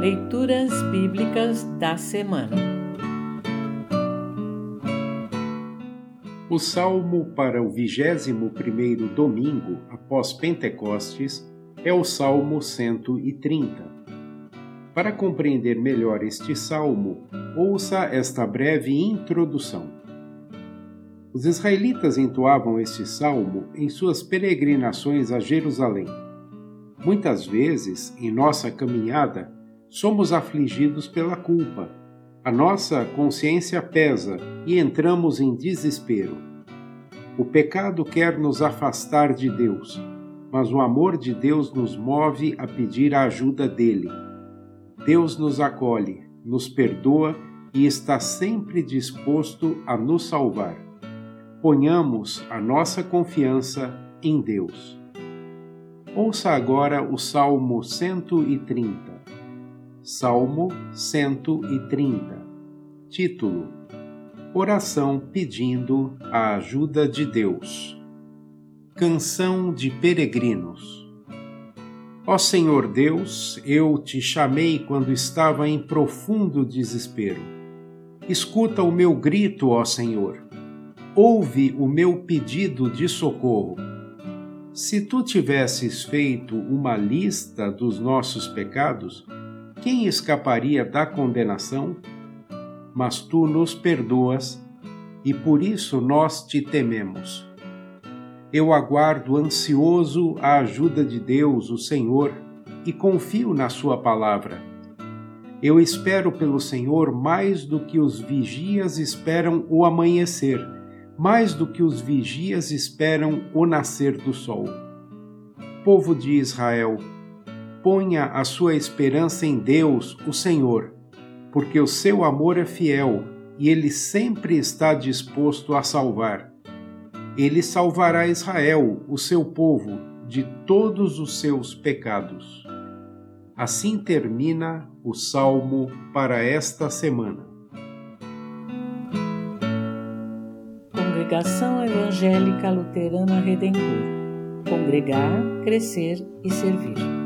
Leituras Bíblicas da Semana O salmo para o 21º domingo após Pentecostes é o Salmo 130. Para compreender melhor este salmo, ouça esta breve introdução. Os israelitas entoavam este salmo em suas peregrinações a Jerusalém. Muitas vezes, em nossa caminhada, somos afligidos pela culpa. A nossa consciência pesa e entramos em desespero. O pecado quer nos afastar de Deus, mas o amor de Deus nos move a pedir a ajuda dele. Deus nos acolhe, nos perdoa e está sempre disposto a nos salvar. Ponhamos a nossa confiança em Deus. Ouça agora o Salmo 130. Salmo 130. Título: Oração pedindo a ajuda de Deus. Canção de Peregrinos. Ó Senhor Deus, eu te chamei quando estava em profundo desespero. Escuta o meu grito, ó Senhor. Ouve o meu pedido de socorro. Se tu tivesses feito uma lista dos nossos pecados, quem escaparia da condenação? Mas tu nos perdoas e por isso nós te tememos. Eu aguardo ansioso a ajuda de Deus, o Senhor, e confio na Sua palavra. Eu espero pelo Senhor mais do que os vigias esperam o amanhecer, mais do que os vigias esperam o nascer do sol. Povo de Israel, ponha a sua esperança em Deus, o Senhor, porque o seu amor é fiel e ele sempre está disposto a salvar. Ele salvará Israel, o seu povo, de todos os seus pecados. Assim termina o salmo para esta semana. Congregação Evangélica Luterana Redentor Congregar, Crescer e Servir.